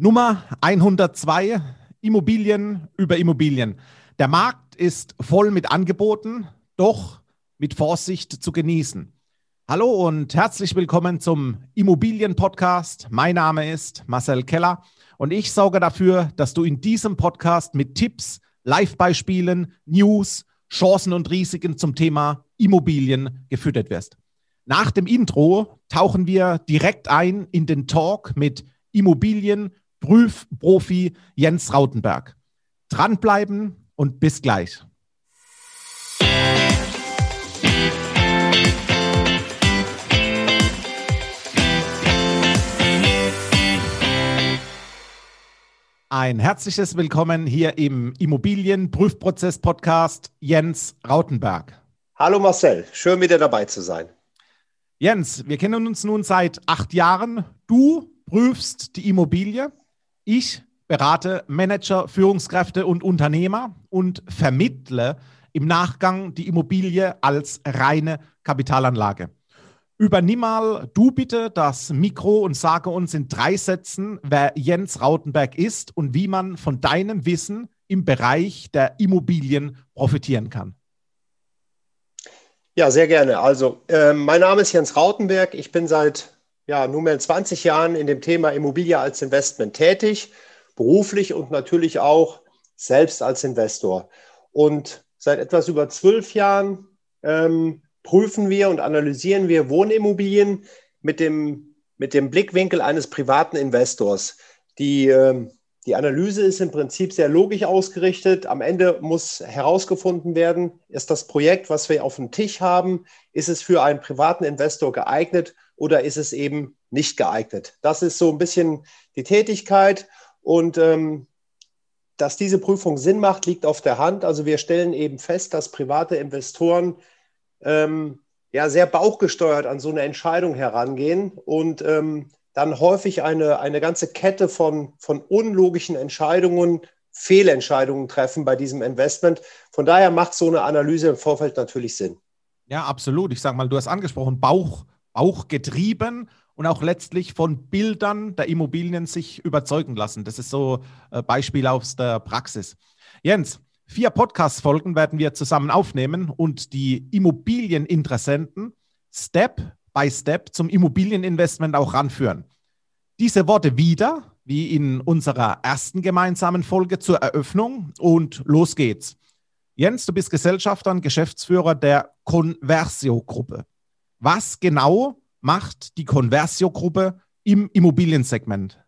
Nummer 102, Immobilien über Immobilien. Der Markt ist voll mit Angeboten, doch mit Vorsicht zu genießen. Hallo und herzlich willkommen zum Immobilien-Podcast. Mein Name ist Marcel Keller und ich sorge dafür, dass du in diesem Podcast mit Tipps, Live-Beispielen, News, Chancen und Risiken zum Thema Immobilien gefüttert wirst. Nach dem Intro tauchen wir direkt ein in den Talk mit Immobilien Prüfprofi Jens Rautenberg. Dranbleiben und bis gleich. Ein herzliches Willkommen hier im Immobilienprüfprozess-Podcast Jens Rautenberg. Hallo Marcel, schön wieder dabei zu sein. Jens, wir kennen uns nun seit acht Jahren. Du prüfst die Immobilie ich berate Manager, Führungskräfte und Unternehmer und vermittle im Nachgang die Immobilie als reine Kapitalanlage. Übernimm mal du bitte das Mikro und sage uns in drei Sätzen, wer Jens Rautenberg ist und wie man von deinem Wissen im Bereich der Immobilien profitieren kann. Ja, sehr gerne. Also, äh, mein Name ist Jens Rautenberg. Ich bin seit ja, nunmehr 20 Jahren in dem Thema Immobilie als Investment tätig, beruflich und natürlich auch selbst als Investor. Und seit etwas über zwölf Jahren ähm, prüfen wir und analysieren wir Wohnimmobilien mit dem, mit dem Blickwinkel eines privaten Investors. Die, ähm, die Analyse ist im Prinzip sehr logisch ausgerichtet. Am Ende muss herausgefunden werden, ist das Projekt, was wir auf dem Tisch haben, ist es für einen privaten Investor geeignet oder ist es eben nicht geeignet? Das ist so ein bisschen die Tätigkeit und ähm, dass diese Prüfung Sinn macht, liegt auf der Hand. Also wir stellen eben fest, dass private Investoren ähm, ja sehr bauchgesteuert an so eine Entscheidung herangehen und ähm, dann häufig eine, eine ganze Kette von, von unlogischen Entscheidungen, Fehlentscheidungen treffen bei diesem Investment. Von daher macht so eine Analyse im Vorfeld natürlich Sinn. Ja, absolut. Ich sage mal, du hast angesprochen, Bauch, auch getrieben und auch letztlich von Bildern der Immobilien sich überzeugen lassen. Das ist so ein Beispiel aus der Praxis. Jens, vier Podcast-Folgen werden wir zusammen aufnehmen und die Immobilieninteressenten Step by Step zum Immobilieninvestment auch ranführen. Diese Worte wieder, wie in unserer ersten gemeinsamen Folge zur Eröffnung und los geht's. Jens, du bist Gesellschafter und Geschäftsführer der Conversio-Gruppe. Was genau macht die Conversio-Gruppe im Immobiliensegment?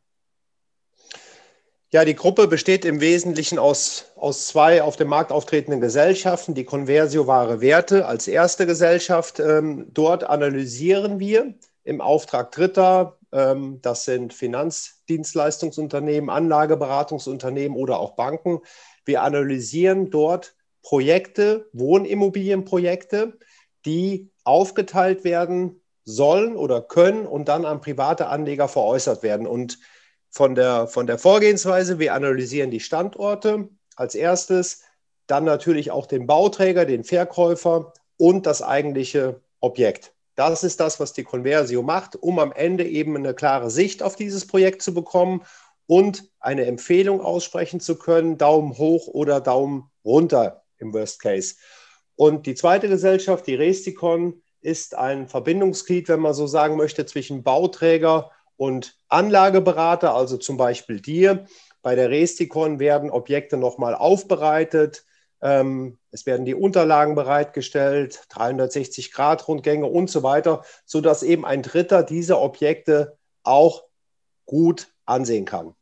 Ja, die Gruppe besteht im Wesentlichen aus, aus zwei auf dem Markt auftretenden Gesellschaften. Die Conversio Wahre Werte als erste Gesellschaft. Ähm, dort analysieren wir im Auftrag Dritter, ähm, das sind Finanzdienstleistungsunternehmen, Anlageberatungsunternehmen oder auch Banken. Wir analysieren dort Projekte, Wohnimmobilienprojekte, die aufgeteilt werden sollen oder können und dann an private Anleger veräußert werden. Und von der, von der Vorgehensweise, wir analysieren die Standorte als erstes, dann natürlich auch den Bauträger, den Verkäufer und das eigentliche Objekt. Das ist das, was die Conversio macht, um am Ende eben eine klare Sicht auf dieses Projekt zu bekommen und eine Empfehlung aussprechen zu können, Daumen hoch oder Daumen runter im Worst Case. Und die zweite Gesellschaft, die Resticon, ist ein Verbindungsglied, wenn man so sagen möchte, zwischen Bauträger und Anlageberater, also zum Beispiel dir. Bei der Resticon werden Objekte nochmal aufbereitet. Ähm, es werden die Unterlagen bereitgestellt, 360-Grad-Rundgänge und so weiter, sodass eben ein Dritter diese Objekte auch gut ansehen kann.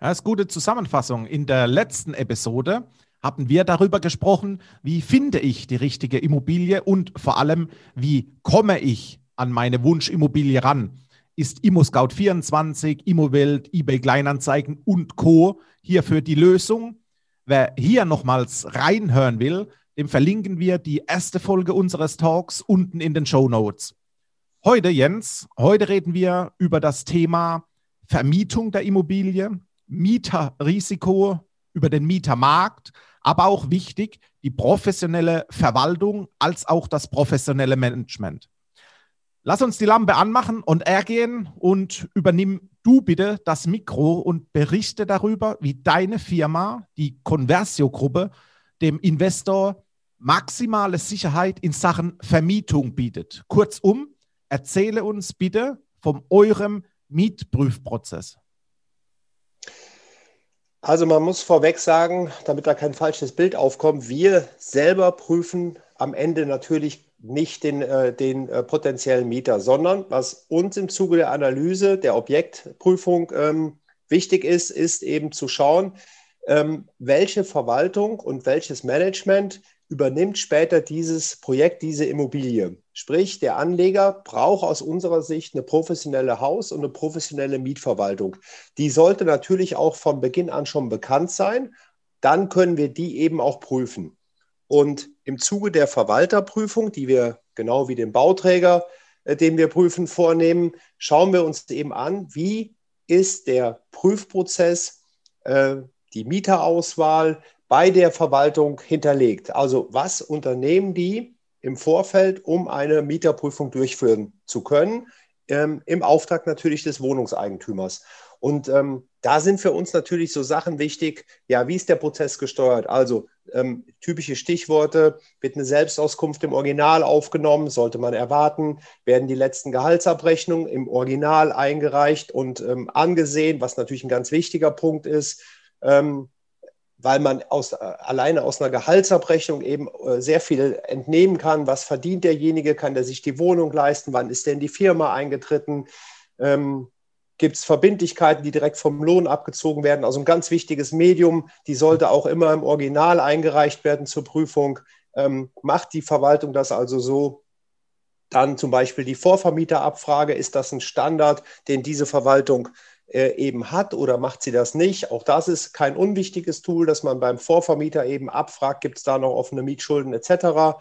Das ist gute Zusammenfassung. In der letzten Episode haben wir darüber gesprochen, wie finde ich die richtige Immobilie und vor allem, wie komme ich an meine Wunschimmobilie ran. Ist ImmoScout24, ImmoWelt, eBay Kleinanzeigen und Co. hierfür die Lösung? Wer hier nochmals reinhören will, dem verlinken wir die erste Folge unseres Talks unten in den Show Notes. Heute, Jens, heute reden wir über das Thema Vermietung der Immobilie, Mieterrisiko, über den Mietermarkt, aber auch wichtig, die professionelle Verwaltung als auch das professionelle Management. Lass uns die Lampe anmachen und ergehen und übernimm du bitte das Mikro und berichte darüber, wie deine Firma, die Conversio-Gruppe, dem Investor maximale Sicherheit in Sachen Vermietung bietet. Kurzum, erzähle uns bitte von eurem Mietprüfprozess. Also man muss vorweg sagen, damit da kein falsches Bild aufkommt, wir selber prüfen am Ende natürlich nicht den, äh, den äh, potenziellen Mieter, sondern was uns im Zuge der Analyse, der Objektprüfung ähm, wichtig ist, ist eben zu schauen, ähm, welche Verwaltung und welches Management übernimmt später dieses Projekt, diese Immobilie. Sprich, der Anleger braucht aus unserer Sicht eine professionelle Haus- und eine professionelle Mietverwaltung. Die sollte natürlich auch von Beginn an schon bekannt sein. Dann können wir die eben auch prüfen. Und im Zuge der Verwalterprüfung, die wir genau wie den Bauträger, äh, den wir prüfen, vornehmen, schauen wir uns eben an, wie ist der Prüfprozess, äh, die Mieterauswahl bei der Verwaltung hinterlegt. Also was unternehmen die im Vorfeld, um eine Mieterprüfung durchführen zu können, ähm, im Auftrag natürlich des Wohnungseigentümers. Und ähm, da sind für uns natürlich so Sachen wichtig, ja, wie ist der Prozess gesteuert? Also ähm, typische Stichworte, wird eine Selbstauskunft im Original aufgenommen, sollte man erwarten, werden die letzten Gehaltsabrechnungen im Original eingereicht und ähm, angesehen, was natürlich ein ganz wichtiger Punkt ist. Ähm, weil man aus, äh, alleine aus einer Gehaltsabrechnung eben äh, sehr viel entnehmen kann. Was verdient derjenige? Kann der sich die Wohnung leisten? Wann ist denn die Firma eingetreten? Ähm, Gibt es Verbindlichkeiten, die direkt vom Lohn abgezogen werden? Also ein ganz wichtiges Medium, die sollte auch immer im Original eingereicht werden zur Prüfung. Ähm, macht die Verwaltung das also so? Dann zum Beispiel die Vorvermieterabfrage. Ist das ein Standard, den diese Verwaltung äh, eben hat oder macht sie das nicht? Auch das ist kein unwichtiges Tool, dass man beim Vorvermieter eben abfragt, gibt es da noch offene Mietschulden etc.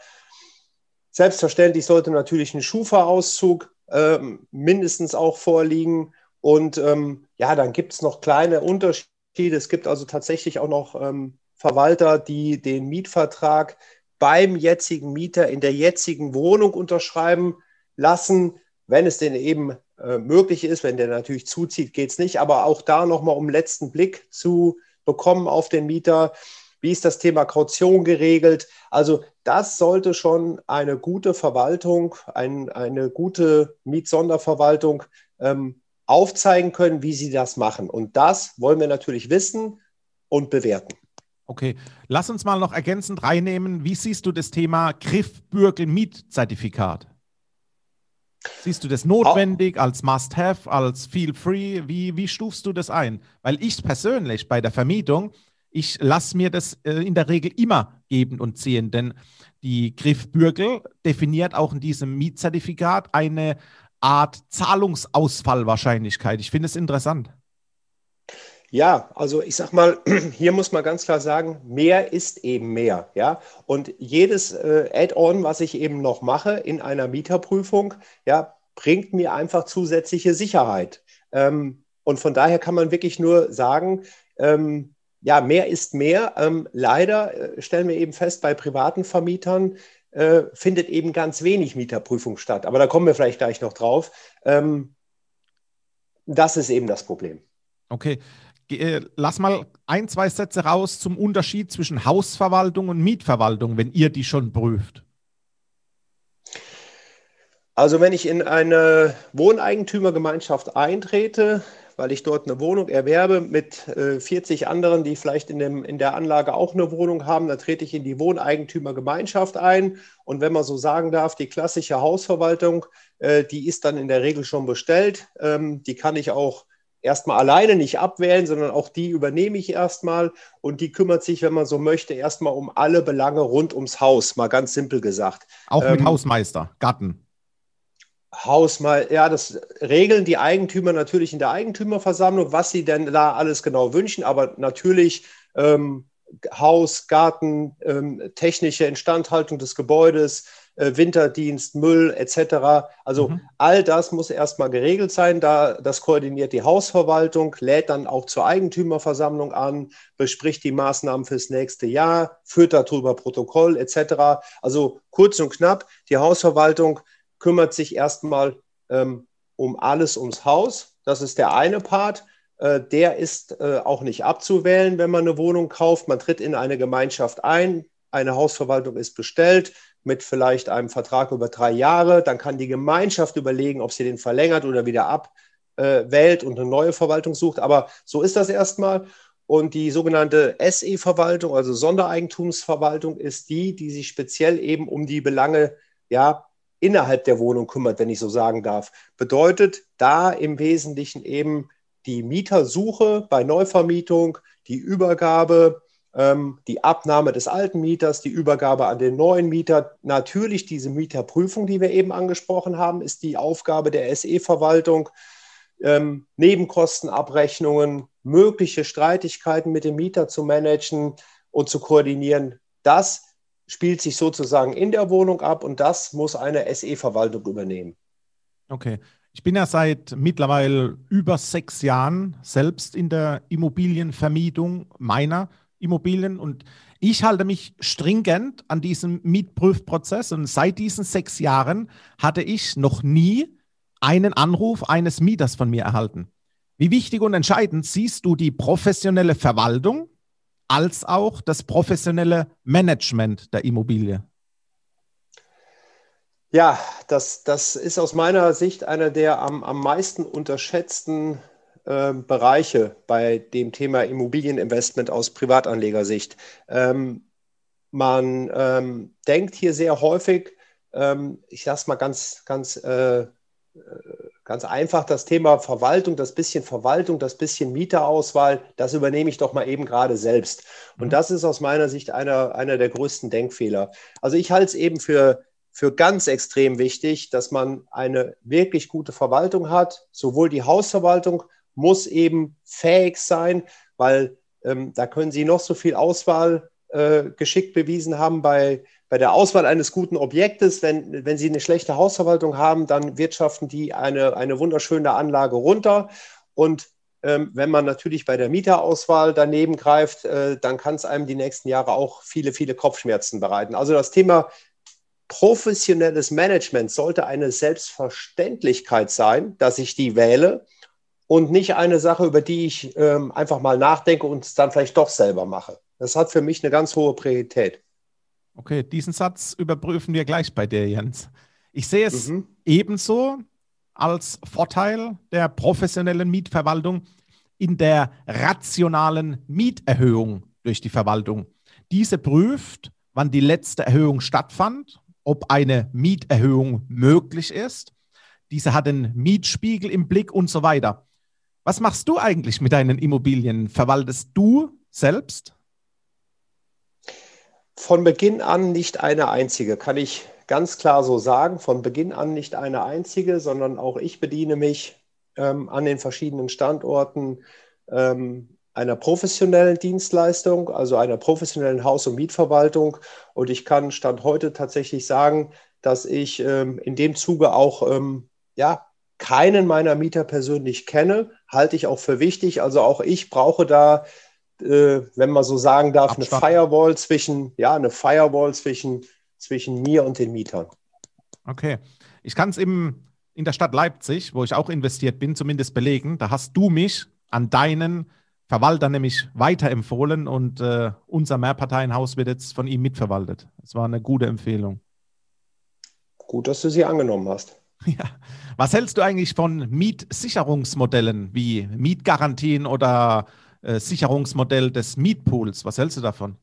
Selbstverständlich sollte natürlich ein Schufa-Auszug ähm, mindestens auch vorliegen und ähm, ja, dann gibt es noch kleine Unterschiede. Es gibt also tatsächlich auch noch ähm, Verwalter, die den Mietvertrag beim jetzigen Mieter in der jetzigen Wohnung unterschreiben lassen, wenn es denn eben äh, möglich ist. Wenn der natürlich zuzieht, geht es nicht. Aber auch da nochmal um letzten Blick zu bekommen auf den Mieter. Wie ist das Thema Kaution geregelt? Also das sollte schon eine gute Verwaltung, ein, eine gute Mietsonderverwaltung ähm, aufzeigen können, wie sie das machen. Und das wollen wir natürlich wissen und bewerten. Okay, lass uns mal noch ergänzend reinnehmen. Wie siehst du das Thema Griff-Bürgel-Mietzertifikat? Siehst du das notwendig als Must-Have, als Feel-Free? Wie, wie stufst du das ein? Weil ich persönlich bei der Vermietung, ich lasse mir das äh, in der Regel immer geben und ziehen, denn die Griffbürgel definiert auch in diesem Mietzertifikat eine Art Zahlungsausfallwahrscheinlichkeit. Ich finde es interessant. Ja, also ich sag mal, hier muss man ganz klar sagen, mehr ist eben mehr. Ja, und jedes äh, Add-on, was ich eben noch mache in einer Mieterprüfung, ja, bringt mir einfach zusätzliche Sicherheit. Ähm, und von daher kann man wirklich nur sagen, ähm, ja, mehr ist mehr. Ähm, leider äh, stellen wir eben fest, bei privaten Vermietern äh, findet eben ganz wenig Mieterprüfung statt. Aber da kommen wir vielleicht gleich noch drauf. Ähm, das ist eben das Problem. Okay. Äh, lass mal ein, zwei Sätze raus zum Unterschied zwischen Hausverwaltung und Mietverwaltung, wenn ihr die schon prüft. Also wenn ich in eine Wohneigentümergemeinschaft eintrete, weil ich dort eine Wohnung erwerbe mit äh, 40 anderen, die vielleicht in, dem, in der Anlage auch eine Wohnung haben. Da trete ich in die Wohneigentümergemeinschaft ein. Und wenn man so sagen darf, die klassische Hausverwaltung, äh, die ist dann in der Regel schon bestellt. Ähm, die kann ich auch erstmal alleine nicht abwählen, sondern auch die übernehme ich erstmal und die kümmert sich, wenn man so möchte, erstmal um alle Belange rund ums Haus, mal ganz simpel gesagt. Auch mit ähm, Hausmeister, Gatten. Haus mal, ja, das regeln die Eigentümer natürlich in der Eigentümerversammlung, was sie denn da alles genau wünschen, aber natürlich ähm, Haus, Garten, ähm, technische Instandhaltung des Gebäudes, äh, Winterdienst, Müll etc. Also mhm. all das muss erstmal geregelt sein. Da, das koordiniert die Hausverwaltung, lädt dann auch zur Eigentümerversammlung an, bespricht die Maßnahmen fürs nächste Jahr, führt darüber Protokoll etc. Also kurz und knapp, die Hausverwaltung kümmert sich erstmal ähm, um alles ums Haus. Das ist der eine Part. Äh, der ist äh, auch nicht abzuwählen, wenn man eine Wohnung kauft. Man tritt in eine Gemeinschaft ein. Eine Hausverwaltung ist bestellt mit vielleicht einem Vertrag über drei Jahre. Dann kann die Gemeinschaft überlegen, ob sie den verlängert oder wieder abwählt und eine neue Verwaltung sucht. Aber so ist das erstmal. Und die sogenannte SE-Verwaltung, also Sondereigentumsverwaltung, ist die, die sich speziell eben um die Belange ja, innerhalb der Wohnung kümmert, wenn ich so sagen darf. Bedeutet da im Wesentlichen eben die Mietersuche bei Neuvermietung, die Übergabe, ähm, die Abnahme des alten Mieters, die Übergabe an den neuen Mieter. Natürlich diese Mieterprüfung, die wir eben angesprochen haben, ist die Aufgabe der SE-Verwaltung. Ähm, Nebenkostenabrechnungen, mögliche Streitigkeiten mit dem Mieter zu managen und zu koordinieren. Das spielt sich sozusagen in der Wohnung ab und das muss eine SE-Verwaltung übernehmen. Okay. Ich bin ja seit mittlerweile über sechs Jahren selbst in der Immobilienvermietung meiner Immobilien und ich halte mich stringent an diesem Mietprüfprozess und seit diesen sechs Jahren hatte ich noch nie einen Anruf eines Mieters von mir erhalten. Wie wichtig und entscheidend siehst du die professionelle Verwaltung als auch das professionelle Management der Immobilie? Ja, das, das ist aus meiner Sicht einer der am, am meisten unterschätzten äh, Bereiche bei dem Thema Immobilieninvestment aus Privatanlegersicht. Ähm, man ähm, denkt hier sehr häufig, ähm, ich sage es mal ganz, ganz, äh, äh, ganz einfach, das Thema Verwaltung, das bisschen Verwaltung, das bisschen Mieterauswahl, das übernehme ich doch mal eben gerade selbst. Und mhm. das ist aus meiner Sicht einer, einer der größten Denkfehler. Also ich halte es eben für für ganz extrem wichtig, dass man eine wirklich gute Verwaltung hat. Sowohl die Hausverwaltung muss eben fähig sein, weil ähm, da können Sie noch so viel Auswahl äh, geschickt bewiesen haben bei, bei der Auswahl eines guten Objektes. Wenn, wenn Sie eine schlechte Hausverwaltung haben, dann wirtschaften die eine, eine wunderschöne Anlage runter. Und ähm, wenn man natürlich bei der Mieterauswahl daneben greift, äh, dann kann es einem die nächsten Jahre auch viele, viele Kopfschmerzen bereiten. Also das Thema professionelles Management sollte eine Selbstverständlichkeit sein, dass ich die wähle und nicht eine Sache, über die ich ähm, einfach mal nachdenke und es dann vielleicht doch selber mache. Das hat für mich eine ganz hohe Priorität. Okay, diesen Satz überprüfen wir gleich bei dir, Jens. Ich sehe es mhm. ebenso als Vorteil der professionellen Mietverwaltung in der rationalen Mieterhöhung durch die Verwaltung. Diese prüft, wann die letzte Erhöhung stattfand ob eine Mieterhöhung möglich ist. Diese hat einen Mietspiegel im Blick und so weiter. Was machst du eigentlich mit deinen Immobilien? Verwaltest du selbst? Von Beginn an nicht eine einzige, kann ich ganz klar so sagen. Von Beginn an nicht eine einzige, sondern auch ich bediene mich ähm, an den verschiedenen Standorten ähm, einer professionellen Dienstleistung, also einer professionellen Haus- und Mietverwaltung. Und ich kann Stand heute tatsächlich sagen, dass ich ähm, in dem Zuge auch ähm, ja, keinen meiner Mieter persönlich kenne, halte ich auch für wichtig. Also auch ich brauche da, äh, wenn man so sagen darf, Abstand. eine Firewall zwischen, ja, eine Firewall zwischen, zwischen mir und den Mietern. Okay. Ich kann es eben in der Stadt Leipzig, wo ich auch investiert bin, zumindest belegen. Da hast du mich an deinen Verwalter nämlich weiterempfohlen und äh, unser Mehrparteienhaus wird jetzt von ihm mitverwaltet. Das war eine gute Empfehlung. Gut, dass du sie angenommen hast. Ja. Was hältst du eigentlich von Mietsicherungsmodellen wie Mietgarantien oder äh, Sicherungsmodell des Mietpools? Was hältst du davon?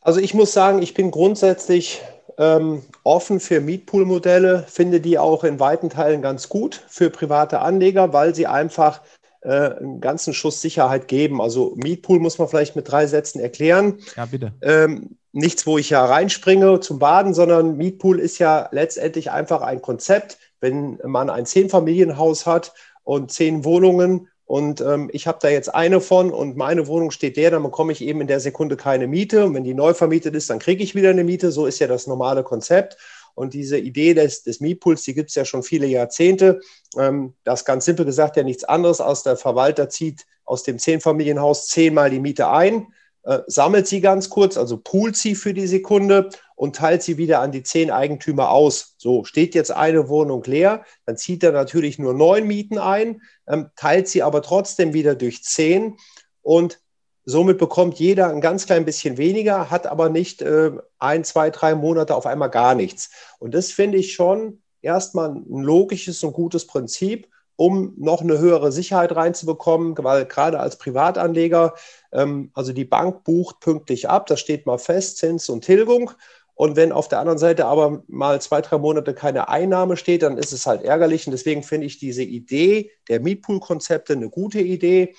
Also ich muss sagen, ich bin grundsätzlich ähm, offen für Mietpool-Modelle, finde die auch in weiten Teilen ganz gut für private Anleger, weil sie einfach äh, einen ganzen Schuss Sicherheit geben. Also Mietpool muss man vielleicht mit drei Sätzen erklären. Ja, bitte. Ähm, nichts, wo ich ja reinspringe zum Baden, sondern Mietpool ist ja letztendlich einfach ein Konzept. Wenn man ein Zehnfamilienhaus hat und zehn Wohnungen und ähm, ich habe da jetzt eine von und meine Wohnung steht der, dann bekomme ich eben in der Sekunde keine Miete. Und wenn die neu vermietet ist, dann kriege ich wieder eine Miete. So ist ja das normale Konzept. Und diese Idee des, des Mietpools, die gibt es ja schon viele Jahrzehnte. Ähm, das ganz simpel gesagt ja nichts anderes als der Verwalter zieht aus dem Zehnfamilienhaus zehnmal die Miete ein äh, sammelt sie ganz kurz, also poolt sie für die Sekunde und teilt sie wieder an die zehn Eigentümer aus. So, steht jetzt eine Wohnung leer, dann zieht er natürlich nur neun Mieten ein, ähm, teilt sie aber trotzdem wieder durch zehn und somit bekommt jeder ein ganz klein bisschen weniger, hat aber nicht äh, ein, zwei, drei Monate auf einmal gar nichts. Und das finde ich schon erstmal ein logisches und gutes Prinzip um noch eine höhere Sicherheit reinzubekommen, weil gerade als Privatanleger, ähm, also die Bank bucht pünktlich ab, das steht mal fest, Zins und Tilgung. Und wenn auf der anderen Seite aber mal zwei, drei Monate keine Einnahme steht, dann ist es halt ärgerlich. Und deswegen finde ich diese Idee der Mietpool-Konzepte eine gute Idee.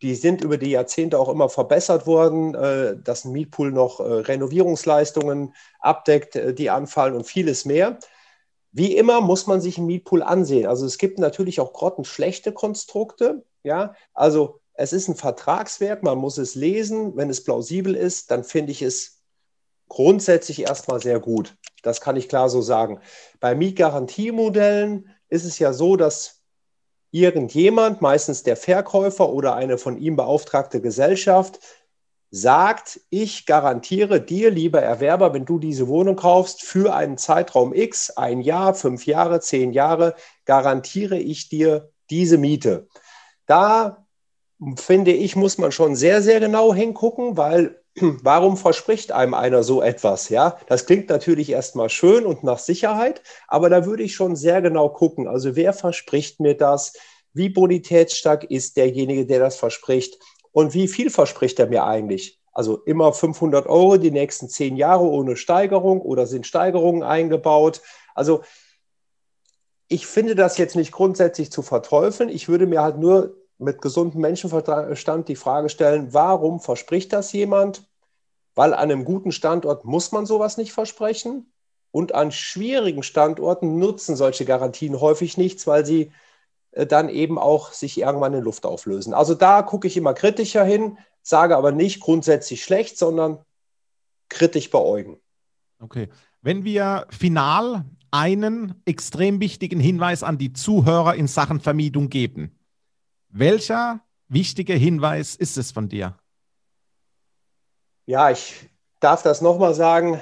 Die sind über die Jahrzehnte auch immer verbessert worden, äh, dass ein Mietpool noch äh, Renovierungsleistungen abdeckt, äh, die anfallen und vieles mehr. Wie immer muss man sich einen Mietpool ansehen. Also es gibt natürlich auch grottenschlechte Konstrukte. Ja, also es ist ein Vertragswerk, man muss es lesen. Wenn es plausibel ist, dann finde ich es grundsätzlich erstmal sehr gut. Das kann ich klar so sagen. Bei Mietgarantiemodellen ist es ja so, dass irgendjemand, meistens der Verkäufer oder eine von ihm beauftragte Gesellschaft, sagt, ich garantiere dir, lieber Erwerber, wenn du diese Wohnung kaufst, für einen Zeitraum X, ein Jahr, fünf Jahre, zehn Jahre, garantiere ich dir diese Miete. Da finde ich, muss man schon sehr, sehr genau hingucken, weil warum verspricht einem einer so etwas? Ja, das klingt natürlich erstmal schön und nach Sicherheit, aber da würde ich schon sehr genau gucken. Also wer verspricht mir das? Wie bonitätsstark ist derjenige, der das verspricht? Und wie viel verspricht er mir eigentlich? Also immer 500 Euro die nächsten zehn Jahre ohne Steigerung oder sind Steigerungen eingebaut? Also ich finde das jetzt nicht grundsätzlich zu verteufeln. Ich würde mir halt nur mit gesundem Menschenverstand die Frage stellen, warum verspricht das jemand? Weil an einem guten Standort muss man sowas nicht versprechen. Und an schwierigen Standorten nutzen solche Garantien häufig nichts, weil sie dann eben auch sich irgendwann in Luft auflösen. Also da gucke ich immer kritischer hin, sage aber nicht grundsätzlich schlecht, sondern kritisch beäugen. Okay. Wenn wir final einen extrem wichtigen Hinweis an die Zuhörer in Sachen Vermietung geben, welcher wichtige Hinweis ist es von dir? Ja, ich darf das nochmal sagen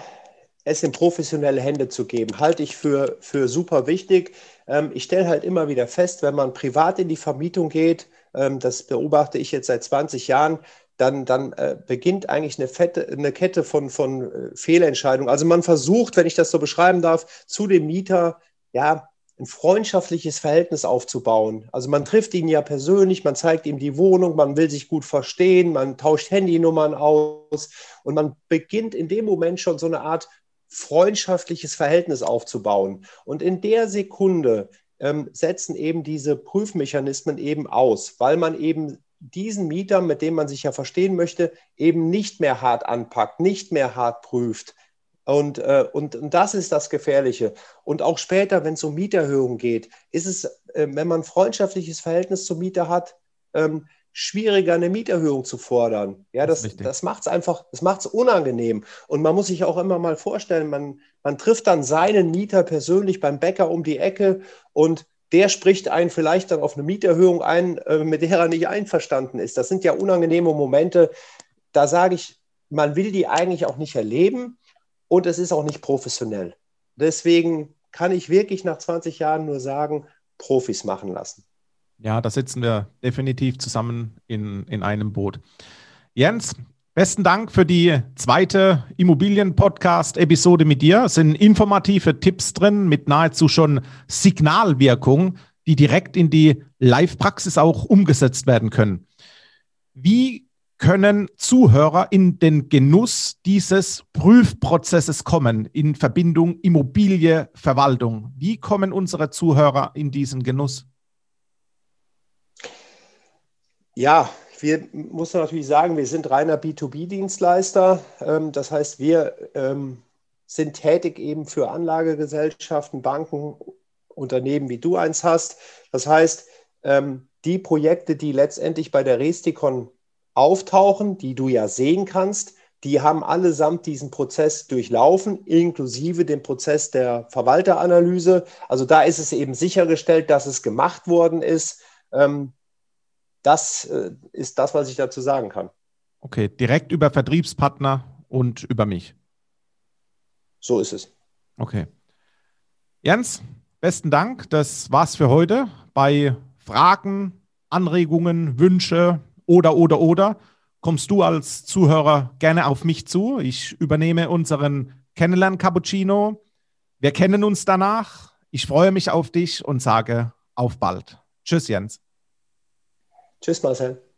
es in professionelle Hände zu geben, halte ich für, für super wichtig. Ähm, ich stelle halt immer wieder fest, wenn man privat in die Vermietung geht, ähm, das beobachte ich jetzt seit 20 Jahren, dann, dann äh, beginnt eigentlich eine, fette, eine Kette von, von äh, Fehlentscheidungen. Also man versucht, wenn ich das so beschreiben darf, zu dem Mieter ja ein freundschaftliches Verhältnis aufzubauen. Also man trifft ihn ja persönlich, man zeigt ihm die Wohnung, man will sich gut verstehen, man tauscht Handynummern aus und man beginnt in dem Moment schon so eine Art freundschaftliches Verhältnis aufzubauen. Und in der Sekunde ähm, setzen eben diese Prüfmechanismen eben aus, weil man eben diesen Mieter, mit dem man sich ja verstehen möchte, eben nicht mehr hart anpackt, nicht mehr hart prüft. Und, äh, und, und das ist das Gefährliche. Und auch später, wenn es um Mieterhöhungen geht, ist es, äh, wenn man freundschaftliches Verhältnis zum Mieter hat, ähm, schwieriger, eine Mieterhöhung zu fordern. Ja, das, das, das macht es einfach, das macht es unangenehm. Und man muss sich auch immer mal vorstellen, man, man trifft dann seinen Mieter persönlich beim Bäcker um die Ecke und der spricht einen vielleicht dann auf eine Mieterhöhung ein, äh, mit der er nicht einverstanden ist. Das sind ja unangenehme Momente. Da sage ich, man will die eigentlich auch nicht erleben und es ist auch nicht professionell. Deswegen kann ich wirklich nach 20 Jahren nur sagen, Profis machen lassen. Ja, da sitzen wir definitiv zusammen in, in einem Boot. Jens, besten Dank für die zweite Immobilien-Podcast-Episode mit dir. Es sind informative Tipps drin mit nahezu schon Signalwirkung, die direkt in die Live-Praxis auch umgesetzt werden können. Wie können Zuhörer in den Genuss dieses Prüfprozesses kommen in Verbindung Immobilie, Verwaltung? Wie kommen unsere Zuhörer in diesen Genuss? Ja, wir muss natürlich sagen, wir sind reiner B2B-Dienstleister. Ähm, das heißt, wir ähm, sind tätig eben für Anlagegesellschaften, Banken, Unternehmen, wie du eins hast. Das heißt, ähm, die Projekte, die letztendlich bei der Resticon auftauchen, die du ja sehen kannst, die haben allesamt diesen Prozess durchlaufen, inklusive dem Prozess der Verwalteranalyse. Also da ist es eben sichergestellt, dass es gemacht worden ist das äh, ist das, was ich dazu sagen kann. Okay, direkt über Vertriebspartner und über mich. So ist es. Okay. Jens, besten Dank. Das war's für heute. Bei Fragen, Anregungen, Wünsche oder, oder, oder kommst du als Zuhörer gerne auf mich zu. Ich übernehme unseren Kennenlern-Cappuccino. Wir kennen uns danach. Ich freue mich auf dich und sage auf bald. Tschüss, Jens. Tschüss, Marcel.